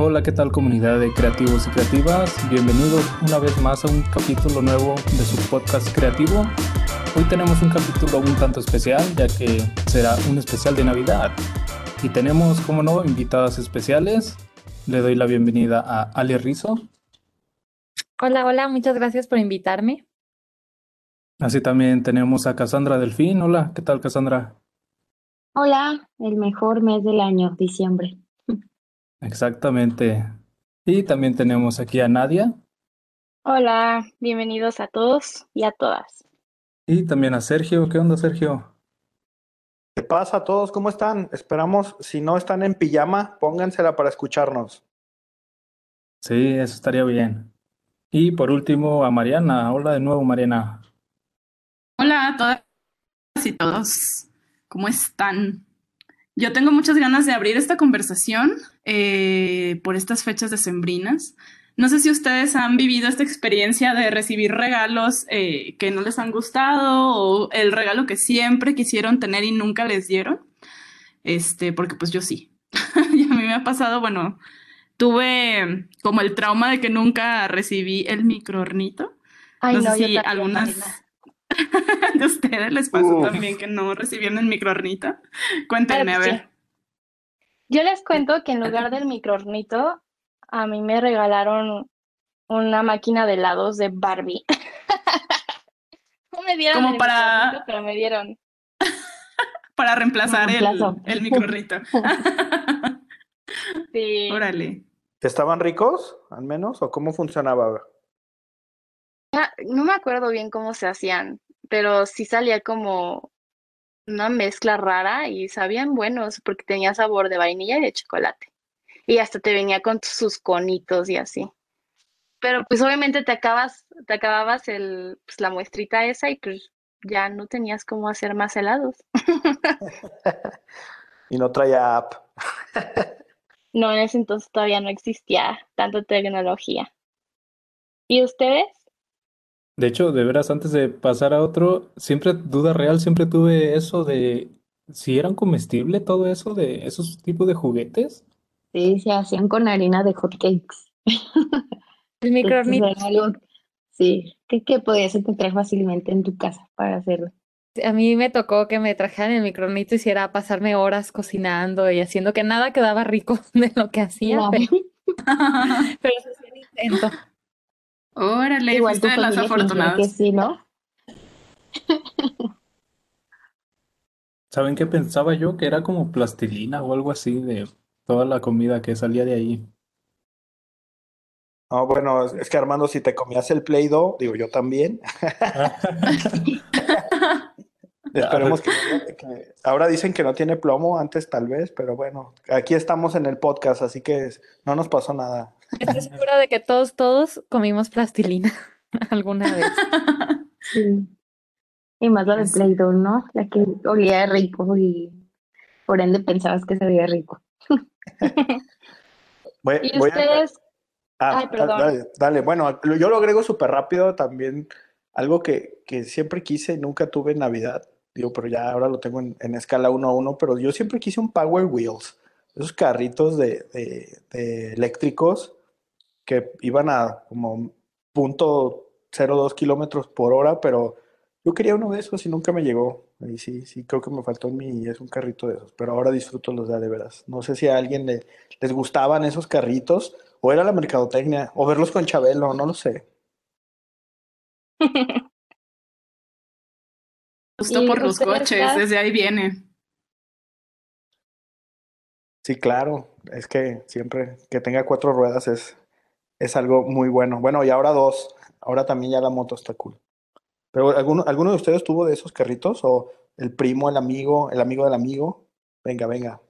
Hola, ¿qué tal comunidad de creativos y creativas? Bienvenidos una vez más a un capítulo nuevo de su podcast creativo. Hoy tenemos un capítulo un tanto especial ya que será un especial de Navidad. Y tenemos, como no, invitadas especiales. Le doy la bienvenida a Ale Rizo. Hola, hola, muchas gracias por invitarme. Así también tenemos a Cassandra Delfín. Hola, ¿qué tal Cassandra? Hola, el mejor mes del año, diciembre. Exactamente. Y también tenemos aquí a Nadia Hola, bienvenidos a todos y a todas. y también a Sergio. ¿Qué onda, Sergio? ¿Qué pasa a todos? ¿Cómo están? Esperamos, si no están en pijama, póngansela para escucharnos. Sí, eso estaría bien. Y por último a Mariana. Hola de nuevo, Mariana. Hola a todas y todos, ¿cómo están? Yo tengo muchas ganas de abrir esta conversación eh, por estas fechas decembrinas. No sé si ustedes han vivido esta experiencia de recibir regalos eh, que no les han gustado o el regalo que siempre quisieron tener y nunca les dieron. Este, porque pues yo sí. y a mí me ha pasado, bueno, tuve como el trauma de que nunca recibí el microornito. Ay, No sé no, yo si también, algunas de ustedes les pasó Uf. también que no recibieron el microornito. Cuéntenme, a ver. Yo les cuento que en lugar del microornito, a mí me regalaron una máquina de helados de Barbie. No me dieron Como el para- pero me dieron. Para reemplazar el, el microornito. Sí. Órale. ¿Estaban ricos, al menos? ¿O cómo funcionaba? Ah, No me acuerdo bien cómo se hacían, pero sí salía como una mezcla rara y sabían buenos porque tenía sabor de vainilla y de chocolate. Y hasta te venía con sus conitos y así. Pero pues obviamente te acabas, te acababas el, pues, la muestrita esa y pues ya no tenías cómo hacer más helados. Y no traía app. No, en ese entonces todavía no existía tanta tecnología. ¿Y ustedes? De hecho, de veras, antes de pasar a otro, siempre, duda real, siempre tuve eso de si eran comestible todo eso de esos tipos de juguetes. Sí, se hacían con harina de hot cakes. El microornito. Entonces, era algo, sí, que, que podías encontrar fácilmente en tu casa para hacerlo. A mí me tocó que me trajeran el microornito y hiciera pasarme horas cocinando y haciendo que nada quedaba rico de lo que hacía, No, pero, pero se hacía el intento. Órale, igual de las familia fingió que afortunadas. sí, ¿no? ¿Saben qué pensaba yo? Que era como plastilina o algo así de toda la comida que salía de ahí. No, bueno, es- es que Armando, si te comías el Play-Doh, digo yo también. Esperemos que, que- ahora dicen que no tiene plomo, antes tal vez, pero bueno, aquí estamos en el podcast, así que no nos pasó nada. Estoy segura de que todos, todos comimos plastilina alguna vez. Sí. Y más la de Eso. Play-Doh, ¿no? La que olía rico y por ende pensabas que se veía rico. Voy, ¿Y voy a- ustedes? Ah, Ay, da- perdón. dale, dale. Bueno, yo lo agrego súper rápido también. Algo que, que siempre quise y nunca tuve en Navidad. Digo, pero ya ahora lo tengo en, en escala 1 a 1. Pero yo siempre quise un Power Wheels. Esos carritos de, de- de eléctricos que iban a como punto .02 kilómetros por hora. Pero yo quería uno de esos y nunca me llegó. Y sí, sí, creo que me faltó en mí es un carrito de esos. Pero ahora disfruto los de, de veras. No sé si a alguien le- les gustaban esos carritos. O era la mercadotecnia, o verlos con Chabelo, no lo sé. Justo ¿Y por los coches, desde ahí viene. Sí, claro, es que siempre que tenga cuatro ruedas es, es algo muy bueno. Bueno, y ahora dos, ahora también ya la moto está cool. Pero ¿alguno, ¿alguno de ustedes tuvo de esos carritos? ¿O el primo, el amigo, el amigo del amigo? Venga, venga.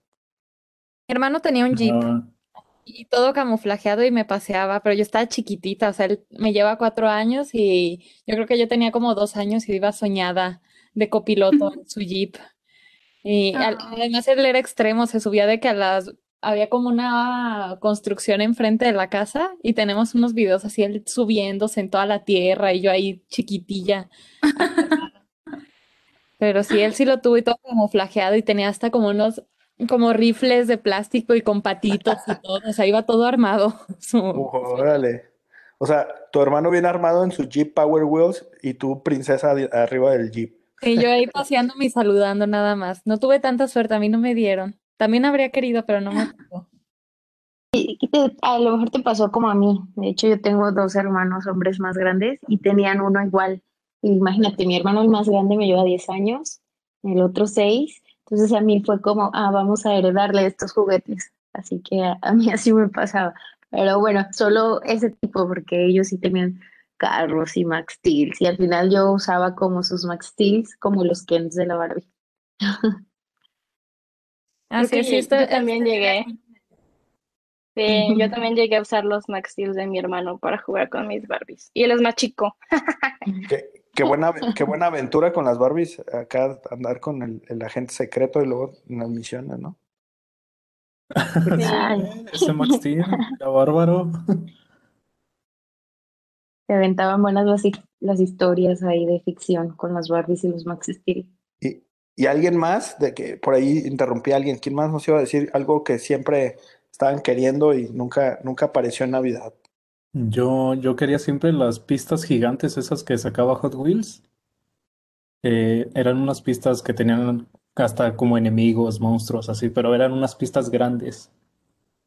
Mi hermano tenía un jeep No, y todo camuflajeado y me paseaba, pero yo estaba chiquitita, o sea, él me lleva cuatro años y yo creo que yo tenía como dos años y iba soñada de copiloto en su jeep. Y al- Ah. además él era extremo, se subía de que a las, había como una construcción enfrente de la casa y tenemos unos videos así, él subiéndose en toda la tierra y yo ahí chiquitilla. Pero sí, él sí lo tuvo y todo camuflajeado y tenía hasta como unos como rifles de plástico y con patitos y todo, o sea, iba todo armado. Su- órale. O sea, tu hermano viene armado en su Jeep Power Wheels y tú princesa arriba del Jeep. Y yo ahí paseándome y saludando nada más. No tuve tanta suerte, a mí no me dieron. También habría querido, pero no me tocó. A lo mejor te pasó como a mí. De hecho, yo tengo dos hermanos hombres más grandes y tenían uno igual. Imagínate, mi hermano el más grande me lleva 10 años, el otro 6. Entonces a mí fue como, ah, vamos a heredarle estos juguetes. Así que a mí así me pasaba. Pero bueno, solo ese tipo, porque ellos sí tenían carros y Max Steels. Y al final yo usaba como sus Max Steels, como los Kens de la Barbie. Así que es, yo- también llegué. Sí, yo también llegué a usar los Max Steel de mi hermano para jugar con mis Barbies. Y él es más chico. Qué, qué buena, qué buena aventura con las Barbies. Acá andar con el, el agente secreto y luego en las misiones, ¿no? Ay. Ese Max Steel, era bárbaro. Se aventaban buenas las, las historias ahí de ficción con las Barbies y los Max Steel. Y, y alguien más, de que por ahí interrumpí a alguien, ¿quién más nos iba a decir algo que siempre estaban queriendo y nunca, nunca apareció en Navidad? Yo, yo quería siempre las pistas gigantes, esas que sacaba Hot Wheels. Eh, eran unas pistas que tenían hasta como enemigos, monstruos, así, pero eran unas pistas grandes.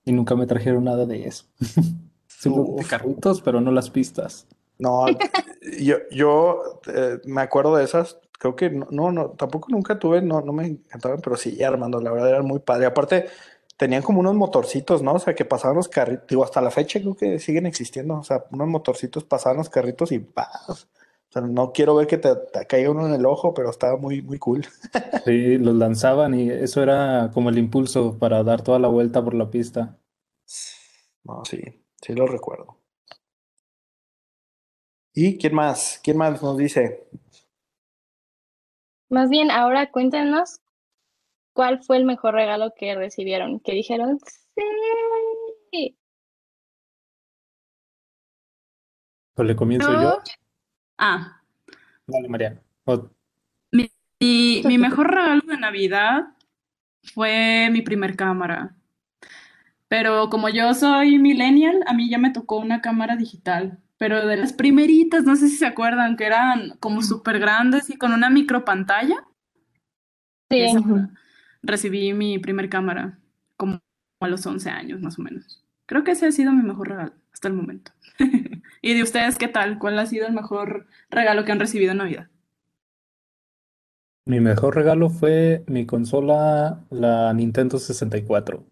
Y nunca me trajeron nada de eso. Simplemente Uf. carritos, pero no las pistas. No, yo, yo eh, me acuerdo de esas. Creo que no, no, no, tampoco nunca tuve, no, no me encantaban, pero sí, Armando, la verdad eran muy padre. Aparte, tenían como unos motorcitos, ¿no? O sea, que pasaban los carritos, digo, hasta la fecha creo que siguen existiendo. O sea, unos motorcitos pasaban los carritos y ¡paz! O sea, no quiero ver que te, te caiga uno en el ojo, pero estaba muy, muy cool. Sí, los lanzaban y eso era como el impulso para dar toda la vuelta por la pista. No, sí, sí lo recuerdo. ¿Y quién más? ¿Quién más nos dice? Más bien, ahora cuéntenos cuál fue el mejor regalo que recibieron. Que dijeron, sí. Pues le comienzo yo. Yo- Ah, Dale, Mariana. O- y mi mejor regalo de Navidad fue mi primer cámara. Pero como yo soy millennial, a mí ya me tocó una cámara digital. Pero de las primeritas, no sé si se acuerdan, que eran como súper grandes y con una micro pantalla. Sí. Esa recibí mi primer cámara como a los 11 años, más o menos. Creo que ese ha sido mi mejor regalo hasta el momento. ¿Y de ustedes qué tal? ¿Cuál ha sido el mejor regalo que han recibido en Navidad? Mi mejor regalo fue mi consola, la Nintendo 64.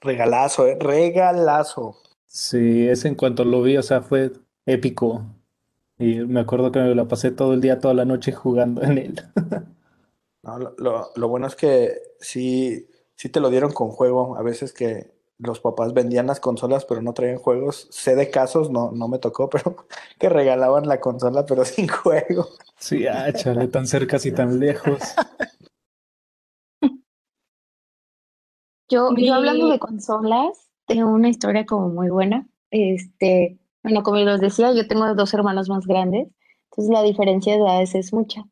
Regalazo, ¿eh? Regalazo. Sí, ese en cuanto lo vi, o sea, fue épico. Y me acuerdo que me la pasé todo el día, toda la noche jugando en él. No, lo, lo- lo bueno es que sí, sí te lo dieron con juego. A veces que los papás vendían las consolas, pero no traían juegos. Sé de casos, no, no me tocó, pero que regalaban la consola, pero sin juego. Sí, ah, chale, tan cerca y tan lejos. Yo, yo hablando Mi- de consolas, tengo una historia como muy buena. Este, bueno, como les decía, yo tengo dos hermanos más grandes, entonces la diferencia de edades es mucha.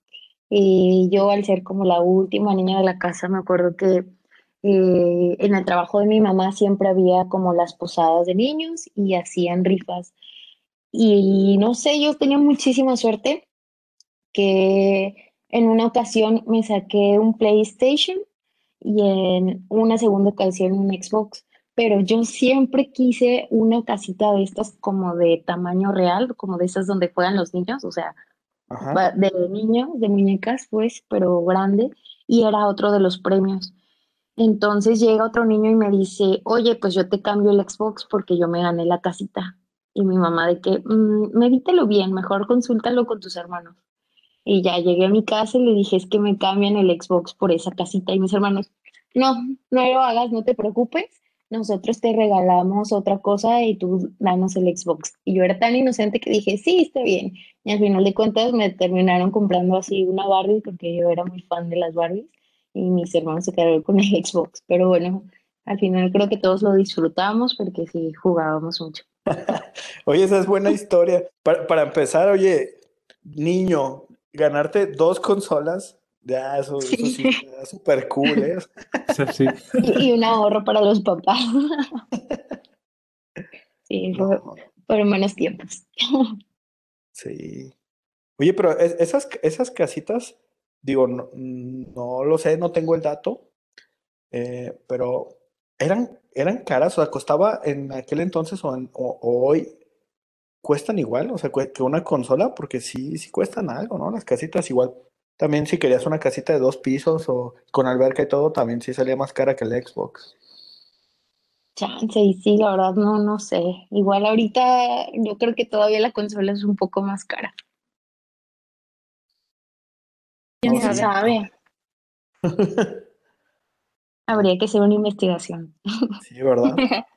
Y yo al ser como la última niña de la casa, me acuerdo que eh, en el trabajo de mi mamá siempre había como las posadas de niños y hacían rifas. Y no sé, yo tenía muchísima suerte que en una ocasión me saqué un PlayStation y en una segunda ocasión un Xbox. Pero yo siempre quise una casita de estas como de tamaño real, como de esas donde juegan los niños, o sea, Ajá. de niños, de muñecas, pues, pero grande, y era otro de los premios. Entonces llega otro niño y me dice, oye, pues yo te cambio el Xbox porque yo me gané la casita. Y mi mamá de que, "Mm, medítalo bien, mejor consúltalo con tus hermanos. Y ya llegué a mi casa y le dije, es que me cambian el Xbox por esa casita. Y mis hermanos, no, no lo hagas, no te preocupes. Nosotros te regalamos otra cosa y tú danos el Xbox. Y yo era tan inocente que dije, sí, está bien. Y al final de cuentas me terminaron comprando así una Barbie porque yo era muy fan de las Barbies y mis hermanos se quedaron con el Xbox. Pero bueno, al final creo que todos lo disfrutamos porque sí jugábamos mucho. Oye, esa es buena historia. Para, para empezar, oye, niño, ganarte dos consolas, Ya, eso, eso Sí. sí, está súper cool, ¿eh? Sí. Y, un ahorro para los papás. Sí, No, fueron buenos tiempos. sí. Oye, pero es- esas, esas casitas, digo, no, no lo sé, no tengo el dato, eh, pero eran, eran caras, o sea, costaba en aquel entonces o, en- o- o hoy, cuestan igual, o sea, que una consola, porque sí, sí cuestan algo, ¿no? Las casitas igual. También si querías una casita de dos pisos o con alberca y todo, también sí salía más cara que el Xbox. Chance, y sí, la verdad, no, no sé. Igual ahorita yo creo que todavía la consola es un poco más cara. ¿Quién No, sabe? Habría que hacer una investigación. Sí, ¿verdad?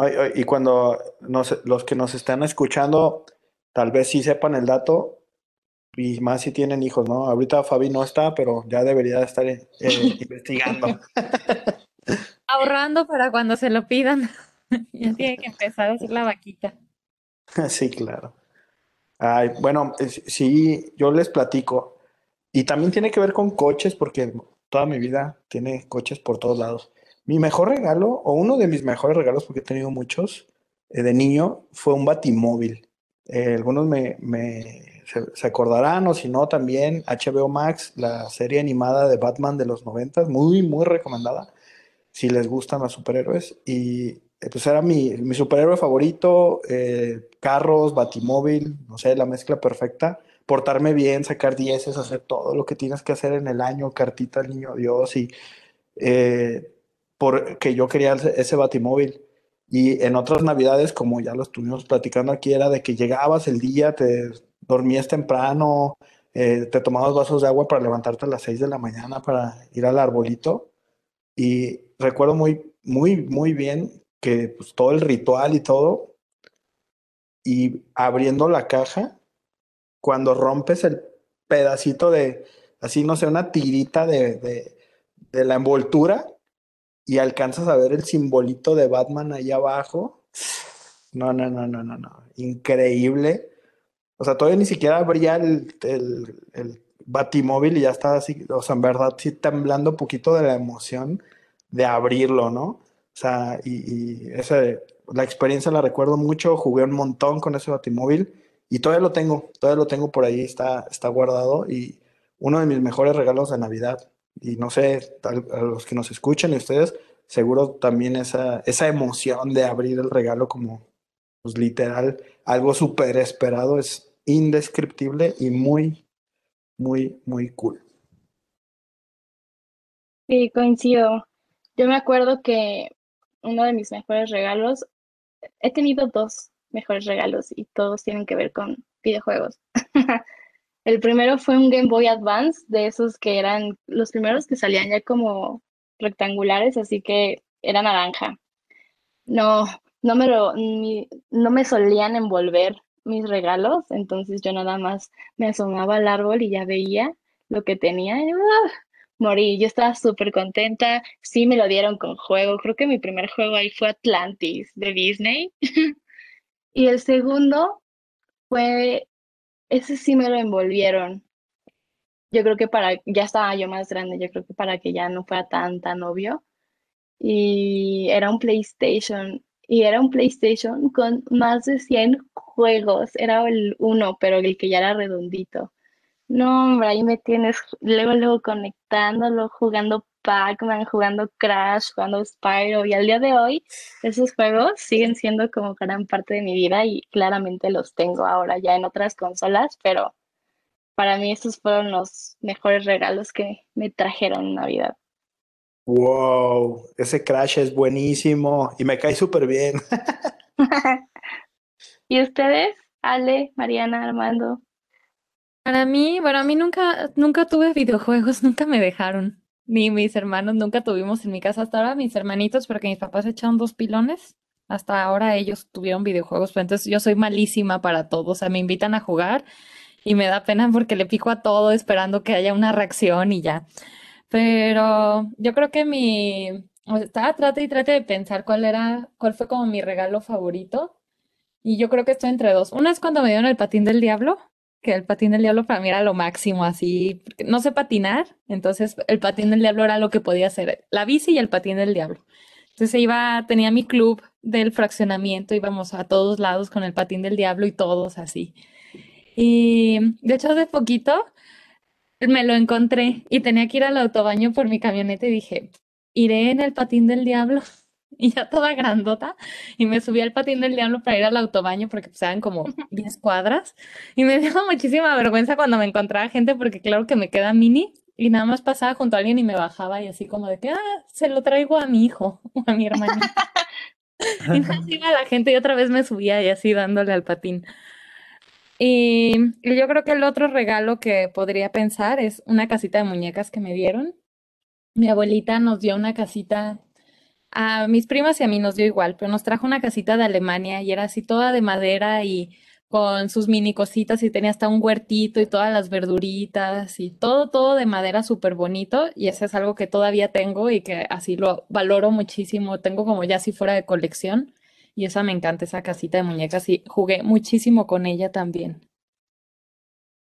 Ay, ay, y cuando nos- los que nos están escuchando, tal vez sí sepan el dato, y más si tienen hijos, ¿no? Ahorita Fabi no está, pero ya debería estar eh, investigando. Ahorrando para cuando se lo pidan. Ya tiene que empezar a hacer la vaquita. Sí, claro. Ay, bueno, sí, yo les platico. Y también tiene que ver con coches, porque toda mi vida tiene coches por todos lados. Mi mejor regalo, o uno de mis mejores regalos, porque he tenido muchos, eh, de niño, fue un batimóvil. Eh, algunos me, se, acordarán, o si no, también HBO Max, la serie animada de Batman de los 90, muy, muy recomendada, si les gustan los superhéroes. Y eh, pues era mi, mi superhéroe favorito, carros, batimóvil, no sé, la mezcla perfecta. Portarme bien, sacar dieces, hacer todo lo que tienes que hacer en el año, cartita al niño Dios y porque yo quería ese, batimóvil. Y en otras navidades, como ya lo estuvimos platicando aquí, era de que llegabas el día, te dormías temprano, eh, te tomabas vasos de agua para levantarte a las 6 de la mañana para ir al arbolito. Y recuerdo muy, muy, muy bien que pues, todo el ritual y todo, y abriendo la caja, cuando rompes el pedacito de, así no sé, una tirita de, de la envoltura y alcanzas a ver el simbolito de Batman ahí abajo. No, no, no, no, no, no. Increíble. O sea, todavía ni siquiera abría el, batimóvil y ya estaba así, o sea, en verdad sí temblando un poquito de la emoción de abrirlo, ¿no? O sea, y, y ese, la experiencia la recuerdo mucho, jugué un montón con ese batimóvil y todavía lo tengo, todavía lo tengo por ahí, está, está guardado y uno de mis mejores regalos de Navidad. Y no sé, a los que nos escuchen y ustedes, seguro también esa, esa emoción de abrir el regalo como, pues literal, algo súper esperado es indescriptible y muy, muy, muy cool. Sí, coincido. Yo me acuerdo que uno de mis mejores regalos, he tenido dos mejores regalos y todos tienen que ver con videojuegos. El primero fue un Game Boy Advance, de esos que eran los primeros que salían ya como rectangulares, así que era naranja. No, no me lo, no me solían envolver mis regalos, entonces yo nada más me asomaba al árbol y ya veía lo que tenía y ¡ah! morí. Yo estaba súper contenta. Sí, me lo dieron con juego. Creo que mi primer juego ahí fue Atlantis de Disney. Y el segundo fue, ese sí me lo envolvieron. Yo creo que para, ya estaba yo más grande, yo creo que para que ya no fuera tan, tan obvio. Y era un PlayStation. Y era un PlayStation con más de 100 juegos. Era el uno, pero el que ya era redondito. No, hombre, ahí me tienes luego, luego conectándolo, jugando Pac-Man, jugando Crash, jugando Spyro. Y al día de hoy, esos juegos siguen siendo como gran parte de mi vida y claramente los tengo ahora ya en otras consolas, pero para mí estos fueron los mejores regalos que me trajeron en Navidad. Wow, ese Crash es buenísimo y me cae súper bien. ¿Y ustedes? Ale, Mariana, Armando. Para mí, bueno, a mí nunca, nunca tuve videojuegos, nunca me dejaron. Ni mis hermanos, nunca tuvimos en mi casa hasta ahora, mis hermanitos, porque mis papás echaron dos pilones. Hasta ahora ellos tuvieron videojuegos, pero entonces yo soy malísima para todo. O sea, me invitan a jugar y me da pena porque le pico a todo esperando que haya una reacción y ya. Pero yo creo que mi, o sea, estaba trate y trate de pensar cuál era, cuál fue como mi regalo favorito. Y yo creo que estoy entre dos. Una es cuando me dieron el patín del diablo. Que el patín del diablo para mí era lo máximo, así, porque no sé patinar, entonces el patín del diablo era lo que podía hacer, la bici y el patín del diablo. Entonces iba, tenía mi club del fraccionamiento, íbamos a todos lados con el patín del diablo y todos así. Y de hecho hace poquito me lo encontré y tenía que ir al autobaño por mi camioneta y dije, iré en el patín del diablo. Y ya toda grandota, y me subí al patín del diablo para ir al autobaño porque pues eran como 10 cuadras. Y me dio muchísima vergüenza cuando me encontraba gente porque claro que me queda mini y nada más pasaba junto a alguien y me bajaba y así como de que, ah, se lo traigo a mi hijo o a mi hermano. y me iba la gente y otra vez me subía y así dándole al patín. Y, y yo creo que el otro regalo que podría pensar es una casita de muñecas que me dieron. Mi abuelita nos dio una casita a mis primas y a mí nos dio igual, pero nos trajo una casita de Alemania y era así toda de madera y con sus mini cositas y tenía hasta un huertito y todas las verduritas y todo, todo de madera súper bonito y ese es algo que todavía tengo y que así lo valoro muchísimo, tengo como ya así fuera de colección y esa me encanta, esa casita de muñecas y jugué muchísimo con ella también.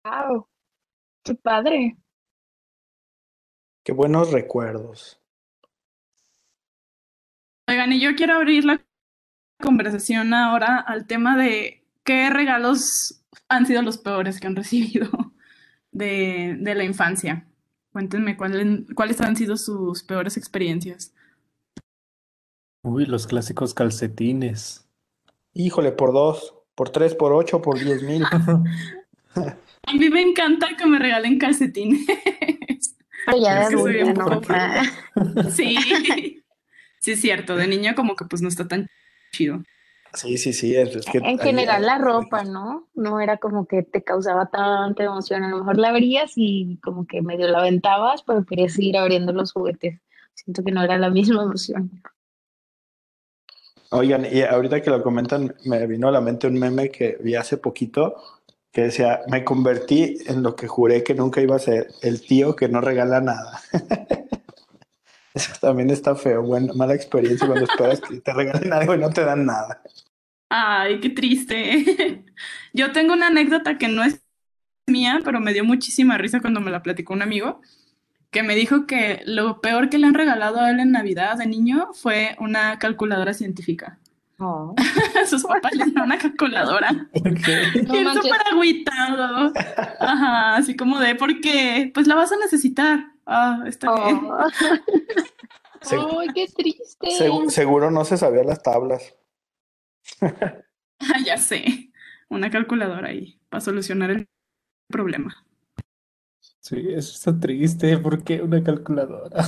¡Wow! ¡Qué padre! Qué buenos recuerdos. Oigan, y yo quiero abrir la conversación ahora al tema de qué regalos han sido los peores que han recibido de, de la infancia. Cuéntenme cuáles, cuáles han sido sus peores experiencias. Uy, los clásicos calcetines. Híjole, por dos, por tres, por ocho, por diez mil. A mí me encanta que me regalen calcetines. Pero ya de Es que soy Sí, sí es cierto, de niña como que pues no está tan chido. Sí, sí, sí. Es, es que En general la ropa, ¿no? No era como que te causaba tanta emoción. A lo mejor la abrías y como que medio la aventabas, pero querías seguir abriendo los juguetes. Siento que no era la misma emoción. Oigan, y ahorita que lo comentan, me vino a la mente un meme que vi hace poquito que decía, me convertí en lo que juré que nunca iba a ser, el tío que no regala nada. Eso también está feo, buena, mala experiencia cuando esperas que te regalen algo y no te dan nada. Ay, qué triste. Yo tengo una anécdota que no es mía, pero me dio muchísima risa cuando me la platicó un amigo, que me dijo que lo peor que le han regalado a él en Navidad de niño fue una calculadora científica. Oh. Sus papás le dieron una calculadora. Ok. No él súper agüitado. Ajá, así como de, ¿por qué? Pues la vas a necesitar. Ah, está bien. Oh. Segu- ¡Ay, qué triste! segu- seguro no se sabía las tablas. Ah, ya sé. Una calculadora ahí para solucionar el problema. Sí, eso está triste. ¿Por qué una calculadora?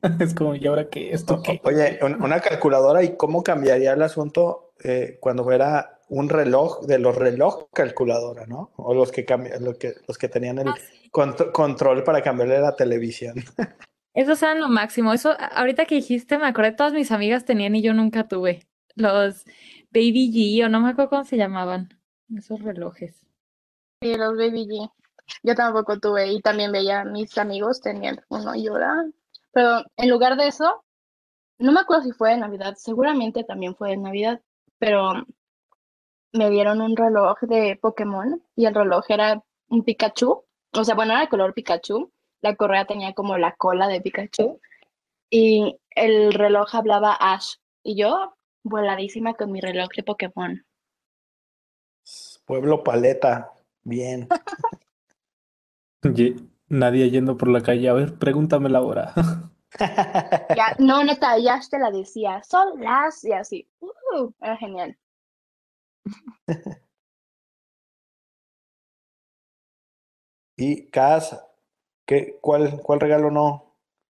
Es como, ¿y ahora qué? ¿Esto qué? Oye, un- una calculadora y cómo cambiaría el asunto eh, cuando fuera un reloj de los reloj calculadora, ¿no? O los que cambian, los que, los que tenían el Ah, sí. contro- control para cambiarle la televisión. Esos eran lo máximo. Eso, ahorita que dijiste, me acordé, todas mis amigas tenían y yo nunca tuve. Los Baby G, o no me acuerdo cómo se llamaban. Esos relojes. Sí, los Baby G. Yo tampoco tuve y también veía a mis amigos tenían uno y era- Pero en lugar de eso, no me acuerdo si fue de Navidad, seguramente también fue de Navidad, pero me dieron un reloj de Pokémon y el reloj era un Pikachu. O sea, bueno, era de color Pikachu. La correa tenía como la cola de Pikachu y el reloj hablaba Ash y yo voladísima con mi reloj de Pokémon. Pueblo Paleta, bien. Ye- Nadie yendo por la calle. A ver, pregúntame la hora. Ya, no, neta, ya te la decía, son las y así. Uh, era genial. Y Cas, ¿qué, cuál, cuál regalo no,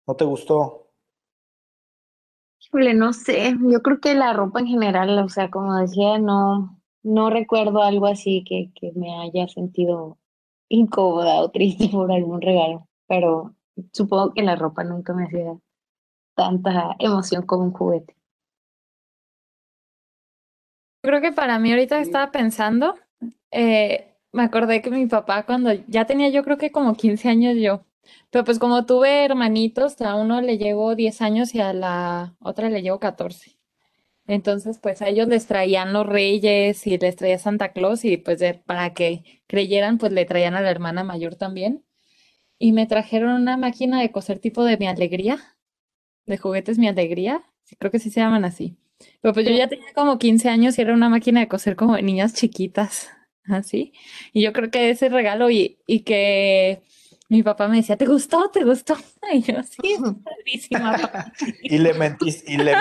no te gustó? Híjole, no sé, yo creo que la ropa en general, o sea, como decía, no, no recuerdo algo así que, que me haya sentido incómoda o triste por algún regalo, pero supongo que la ropa nunca me hacía tanta emoción como un juguete. Creo que para mí ahorita estaba pensando, eh, me acordé que mi papá cuando ya tenía yo creo que como 15 años yo, pero pues como tuve hermanitos, a uno le llevo 10 años y a la otra le llevo 14. Entonces, pues a ellos les traían los reyes y les traía Santa Claus y pues de- para que creyeran, pues le traían a la hermana mayor también. Y me trajeron una máquina de coser tipo de Mi Alegría, de juguetes Mi Alegría, sí, creo que sí se llaman así. Pero pues yo ya tenía como 15 años y era una máquina de coser como de niñas chiquitas, así. Y yo creo que ese regalo y, y que mi papá me decía, ¿te gustó? ¿Te gustó? Y yo, sí, padrísima, papá". Y le mentiste, y, le,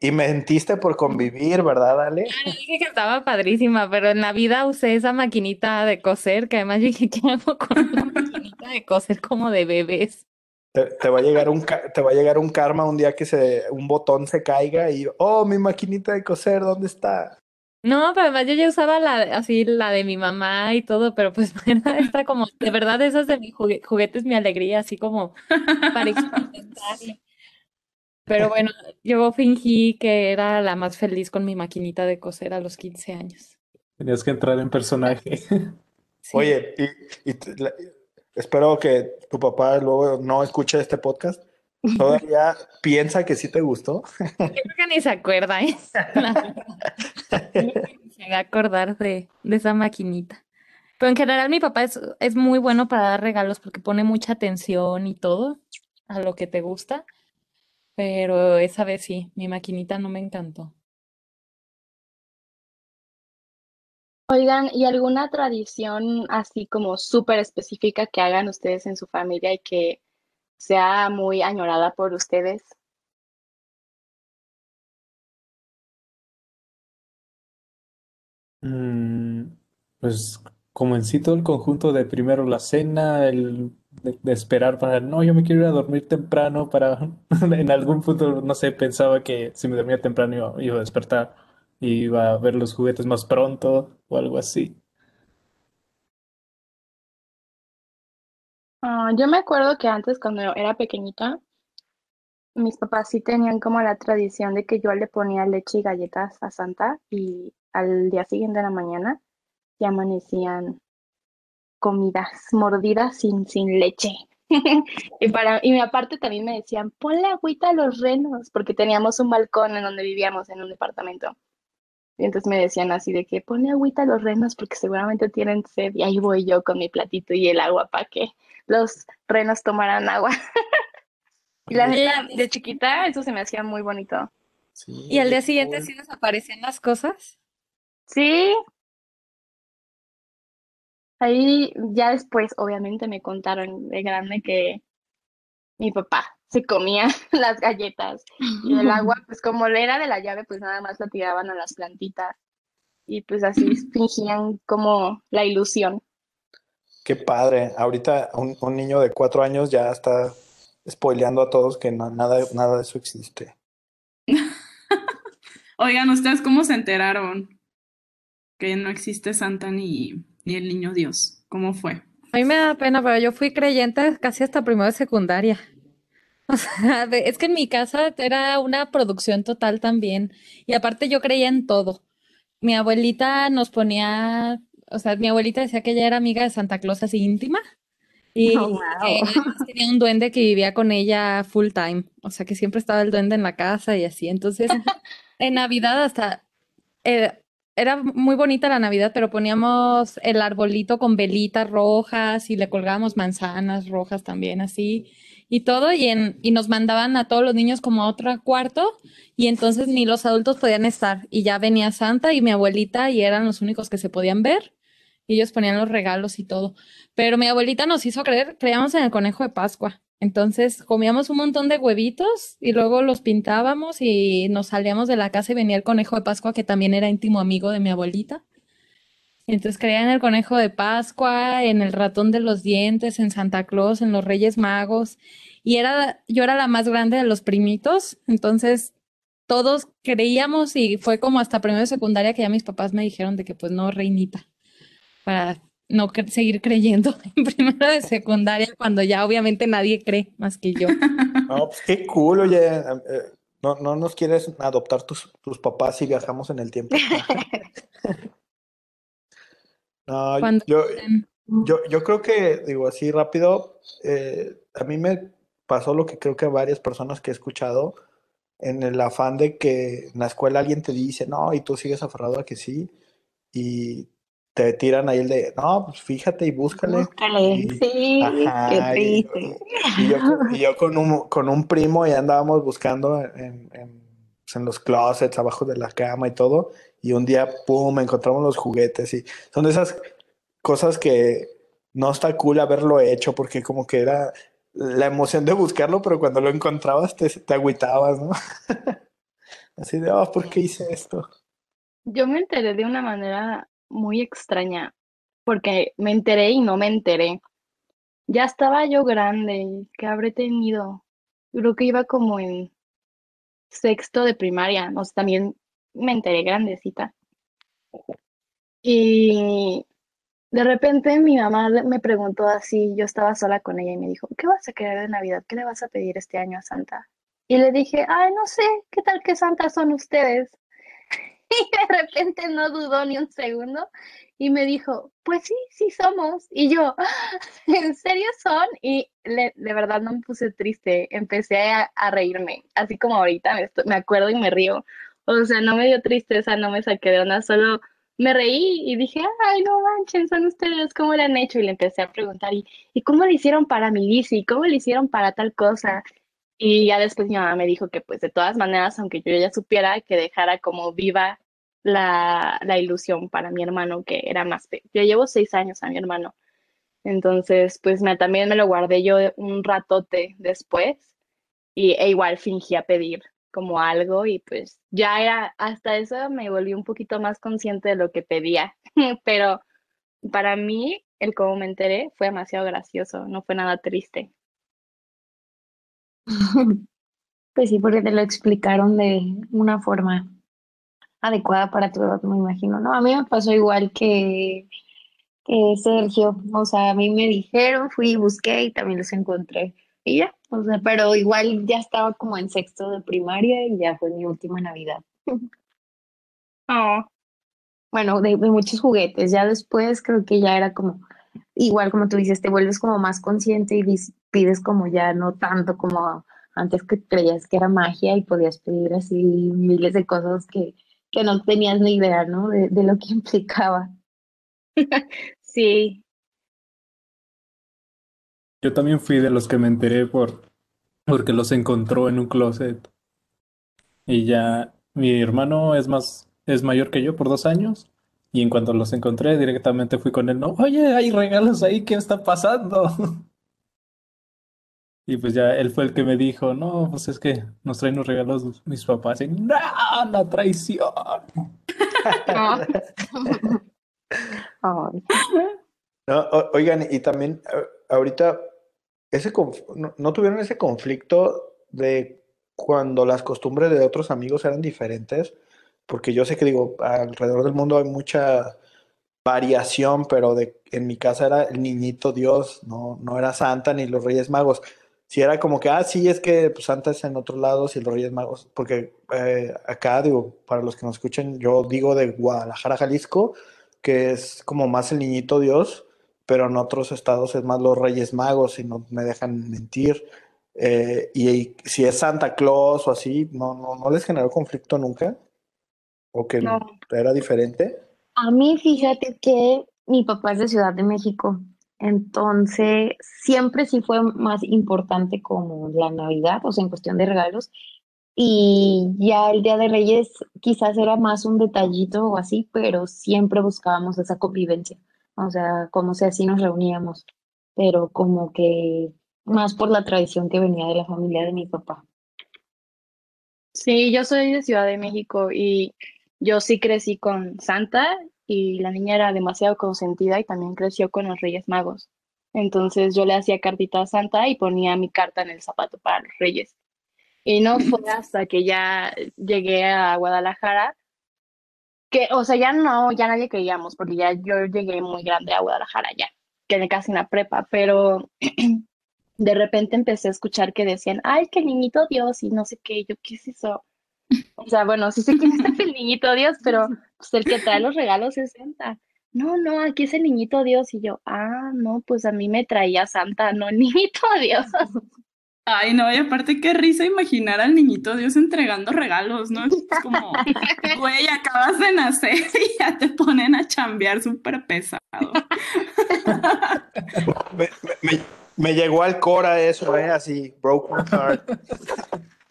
y mentiste por convivir, ¿verdad, Ale? Claro, dije que estaba padrísima, pero en la vida usé esa maquinita de coser, que además dije, ¿qué hago con una maquinita de coser como de bebés? Te, te va a llegar un te va a llegar un karma un día que se un botón se caiga y oh, mi maquinita de coser, ¿dónde está? No, pero además yo ya usaba la, así la de mi mamá y todo, pero pues era esta como, de verdad, esas de mis jugue- juguetes, mi alegría, así como para experimentarle. Pero bueno, yo fingí que era la más feliz con mi maquinita de coser a los 15 años. Tenías que entrar en personaje. Sí. Oye, y, y la- espero que tu papá luego no escuche este podcast. Todavía piensa que sí te gustó. Yo creo que ni se acuerda, ¿eh? Se va a acordar de, de esa maquinita. Pero en general mi papá es, es muy bueno para dar regalos porque pone mucha atención y todo a lo que te gusta. Pero esa vez sí, mi maquinita no me encantó. Oigan, ¿y alguna tradición así como súper específica que hagan ustedes en su familia y que sea muy añorada por ustedes? Mm, pues como en sí todo el conjunto de primero la cena, el de, esperar para, no, yo me quiero ir a dormir temprano para, en algún punto, no sé, pensaba que si me dormía temprano iba, iba a despertar y iba a ver los juguetes más pronto o algo así. Ah, yo me acuerdo que antes cuando era pequeñita, mis papás sí tenían como la tradición de que yo le ponía leche y galletas a Santa y al día siguiente de la mañana ya amanecían comidas, mordidas sin, sin leche. Y para, y aparte también me decían, ponle agüita a los renos, porque teníamos un balcón en donde vivíamos en un departamento. Y entonces me decían así de que ponle agüita a los renos porque seguramente tienen sed. Y ahí voy yo con mi platito y el agua para que los renos tomaran agua. Y la neta, de chiquita, eso se me hacía muy bonito. Sí, ¿Y al día siguiente cool. sí desaparecían las cosas? Sí, ahí ya después, obviamente, me contaron de grande que mi papá se comía las galletas y el agua, pues como le era de la llave, pues nada más la tiraban a las plantitas y pues así fingían como la ilusión. Qué padre. Ahorita un, un niño de cuatro años ya está spoileando a todos que no- nada, nada de eso existe. Oigan, ¿ustedes cómo se enteraron que no existe Santa ni, ni el niño Dios? ¿Cómo fue? A mí me da pena, pero yo fui creyente casi hasta primero de secundaria. O sea, de- es que en mi casa era una producción total también. Y aparte yo creía en todo. Mi abuelita nos ponía, o sea, mi abuelita decía que ella era amiga de Santa Claus así íntima. Y Oh, que wow. además tenía un duende que vivía con ella full time. O sea, que siempre estaba el duende en la casa y así. Entonces, en Navidad hasta eh, era muy bonita la Navidad, pero poníamos el arbolito con velitas rojas y le colgábamos manzanas rojas también así y todo y en y nos mandaban a todos los niños como a otro cuarto y entonces ni los adultos podían estar y ya venía Santa y mi abuelita y eran los únicos que se podían ver y ellos ponían los regalos y todo. Pero mi abuelita nos hizo creer, creíamos en el conejo de Pascua. Entonces comíamos un montón de huevitos y luego los pintábamos y nos salíamos de la casa y venía el conejo de Pascua que también era íntimo amigo de mi abuelita. Entonces creía en el conejo de Pascua, en el ratón de los dientes, en Santa Claus, en los Reyes Magos. Y era, yo era la más grande de los primitos, entonces todos creíamos y fue como hasta primero de secundaria que ya mis papás me dijeron de que pues no, reinita, para no cre- seguir creyendo en primero de secundaria cuando ya obviamente nadie cree más que yo. No, pues qué cool, oye. eh, no, no nos quieres adoptar tus, tus papás si viajamos en el tiempo. No, Cuando yo, yo, yo creo que, digo así rápido, eh, a mí me pasó lo que creo que a varias personas que he escuchado, en el afán de que en la escuela alguien te dice, no, y tú sigues aferrado a que sí, y te tiran ahí el de, no, pues fíjate y búscale. Búscale, Y- sí, ajá, qué y- triste. Y yo, con- y yo con, un, con un primo ya andábamos buscando en, en, pues, en los closets, abajo de la cama y todo, y un día, pum, encontramos los juguetes, y son de esas cosas que no está cool haberlo hecho, porque como que era la emoción de buscarlo, pero cuando lo encontrabas te, te agüitabas, ¿no? Así de, oh, ¿por qué hice esto? Yo me enteré de una manera muy extraña, porque me enteré y no me enteré. Ya estaba yo grande, ¿qué habré tenido? Creo que iba como en sexto de primaria, no sé, también me enteré grandecita. Y de repente mi mamá me preguntó así, yo estaba sola con ella y me dijo, ¿qué vas a querer de Navidad? ¿Qué le vas a pedir este año a Santa? Y le dije, ay, no sé, ¿qué tal que Santa son ustedes? Y de repente no dudó ni un segundo y me dijo, pues sí, sí somos. Y yo, "Ah, ¿en serio son? Y le- de verdad no me puse triste, empecé a, a reírme, así como ahorita me, me acuerdo y me río. O sea, no me dio tristeza, no me saqué de onda, solo me reí y dije, ay, no manchen, son ustedes, ¿cómo le han hecho? Y le empecé a preguntar, ¿y, ¿y cómo le hicieron para mi bici? ¿Cómo le hicieron para tal cosa? Y ya después mi mamá me dijo que pues de todas maneras, aunque yo ya supiera, que dejara como viva la, la ilusión para mi hermano, que era más. Yo llevo seis años a mi hermano. Entonces, pues también me lo guardé yo un ratote después y, e igual fingía pedir como algo y pues ya era, hasta eso me volví un poquito más consciente de lo que pedía. Pero para mí, el cómo me enteré fue demasiado gracioso, no fue nada triste. Pues sí, porque te lo explicaron de una forma adecuada para tu edad, me imagino, ¿no? A mí me pasó igual que, que Sergio, o sea, a mí me dijeron, fui y busqué y también los encontré. Y ya, o sea, pero igual ya estaba como en sexto de primaria y ya fue mi última Navidad. Oh, Bueno, de, de muchos juguetes, ya después creo que ya era como, igual como tú dices, te vuelves como más consciente y pides como ya no tanto como antes que creías que era magia y podías pedir así miles de cosas que, que no tenías ni idea, ¿no? De, de lo que implicaba. sí, Yo también fui de los que me enteré por porque los encontró en un closet. Y ya mi hermano es más, es mayor que yo por dos años. Y en cuanto los encontré, directamente fui con él. No, oye, hay regalos ahí, ¿qué está pasando? Y pues ya él fue el que me dijo, no, pues es que nos traen los regalos mis papás. Y no, la traición. No, oigan, y también eh, ahorita, ese conf- no, ¿no tuvieron ese conflicto de cuando las costumbres de otros amigos eran diferentes? Porque yo sé que digo, alrededor del mundo hay mucha variación, pero de, en mi casa era el niñito Dios, no, no era Santa ni los Reyes Magos. Si era como que, ah, sí, es que pues, Santa es en otros lados y los Reyes Magos, porque eh, acá, digo, para los que nos escuchen, yo digo de Guadalajara, Jalisco, que es como más el niñito Dios, pero en otros estados es más los Reyes Magos, y no me dejan mentir. Eh, y, y si es Santa Claus o así, no, no, no les generó conflicto nunca, o que No. era diferente. A mí, fíjate que mi papá es de Ciudad de México, entonces siempre sí fue más importante como la Navidad, o sea, en cuestión de regalos, y ya el Día de Reyes quizás era más un detallito o así, pero siempre buscábamos esa convivencia, o sea, como si así nos reuníamos, pero como que más por la tradición que venía de la familia de mi papá. Sí, yo soy de Ciudad de México y yo sí crecí con Santa y la niña era demasiado consentida y también creció con los Reyes Magos. Entonces yo le hacía cartita a Santa y ponía mi carta en el zapato para los Reyes. Y no fue hasta que ya llegué a Guadalajara que, o sea, ya no, ya nadie creíamos porque ya yo llegué muy grande a Guadalajara ya, quedé casi en la prepa, pero de repente empecé a escuchar que decían, ay, que niñito Dios y no sé qué, yo, ¿qué es eso? O sea, bueno, sí sé quién es el niñito Dios, pero pues el que trae los regalos es Santa. No, no, aquí es el niñito Dios. Y yo, ah, no, pues a mí me traía Santa, no el niñito Dios. Ay, no, y aparte qué risa imaginar al niñito Dios entregando regalos, ¿no? Es como, güey, acabas de nacer y ya te ponen a chambear súper pesado. Me, me- me llegó al Cora eso, ¿eh? Así, broken heart.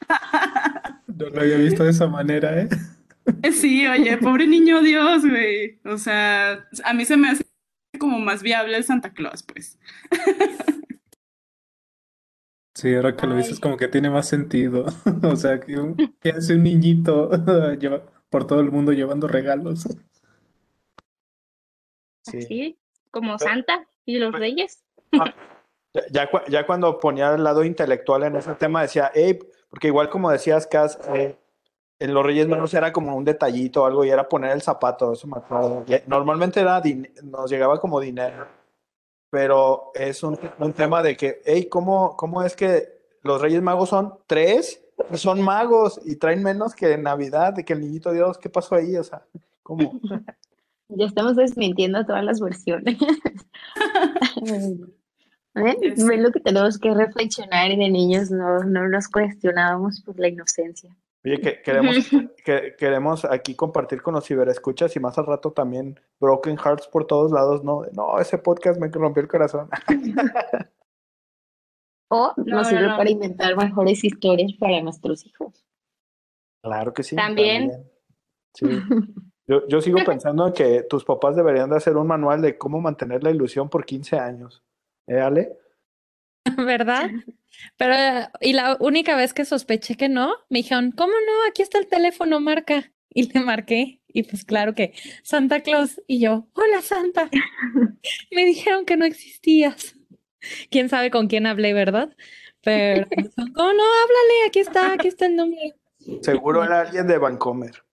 No lo había visto de esa manera, ¿eh? Sí, oye, pobre niño Dios, güey. O sea, a mí se me hace como más viable el Santa Claus, pues. Sí, ahora que lo dices como que tiene más sentido. O sea, que un- ¿qué hace un niñito lleva por todo el mundo llevando regalos? Sí. Así, como Santa y los Reyes. Ya, ya, ya cuando ponía el lado intelectual en ese tema decía, hey, porque igual como decías, Cas, eh, en los Reyes Magos era como un detallito o algo y era poner el zapato, eso me acuerdo. Y normalmente era nos llegaba como dinero, pero es un, un tema de que, hey, ¿cómo, ¿cómo es que los Reyes Magos son tres? Son magos y traen menos que Navidad, de que el niñito Dios, ¿qué pasó ahí? O sea, ¿cómo? Ya estamos desmintiendo todas las versiones. ¿Ven lo que tenemos que reflexionar y de niños no, no nos cuestionábamos por la inocencia? Oye, que queremos, que, queremos aquí compartir con los ciberescuchas y más al rato también Broken Hearts por todos lados, ¿no? No, ese podcast me rompió el corazón. O No, nos no, sirve no. para inventar mejores historias para nuestros hijos. Claro que sí. También. Sí. Yo, yo sigo pensando en que tus papás deberían de hacer un manual de cómo mantener la ilusión por 15 años. ¿Eh, Ale? ¿Verdad? Pero, y la única vez que sospeché que no, me dijeron, ¿cómo no? Aquí está el teléfono, marca. Y le marqué, y pues claro que Santa Claus. Y yo, hola Santa. Me dijeron que no existías. Quién sabe con quién hablé, ¿verdad? Pero, ¿cómo no? Háblale, aquí está, aquí está el número. Seguro era alguien de Vancomer.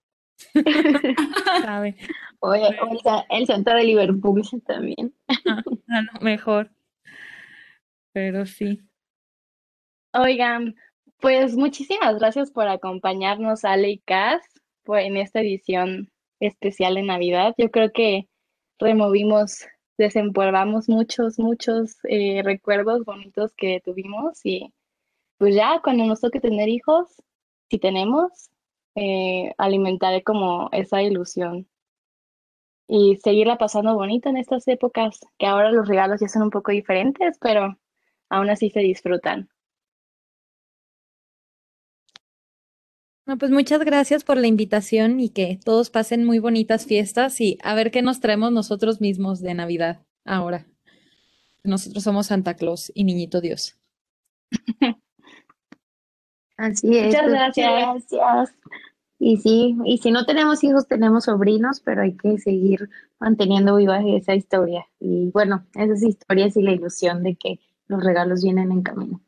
¿Sabe? Oye, o el, el Santa de Liverpool también. Ah, no, mejor. Pero sí. Oigan, pues muchísimas gracias por acompañarnos, Ale y Cas, por- en esta edición especial de Navidad. Yo creo que removimos, desempolvamos muchos, muchos eh, recuerdos bonitos que tuvimos y pues ya cuando nos toque tener hijos, si tenemos, eh, alimentaré como esa ilusión y seguirla pasando bonito en estas épocas, que ahora los regalos ya son un poco diferentes, pero aún así se disfrutan. No, pues muchas gracias por la invitación y que todos pasen muy bonitas fiestas y a ver qué nos traemos nosotros mismos de Navidad ahora. Nosotros somos Santa Claus y Niñito Dios. Así es. Muchas gracias. gracias. Y sí, y si no tenemos hijos, tenemos sobrinos, pero hay que seguir manteniendo viva esa historia. Y bueno, esas historias y la ilusión de que los regalos vienen en camino.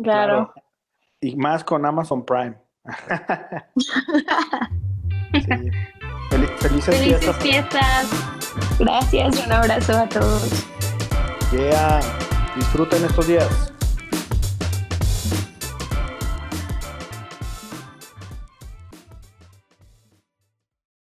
Claro. Y más con Amazon Prime. Sí. Fel- felices Felices fiestas. fiestas. Gracias, un abrazo a todos. Yeah. Disfruten estos días.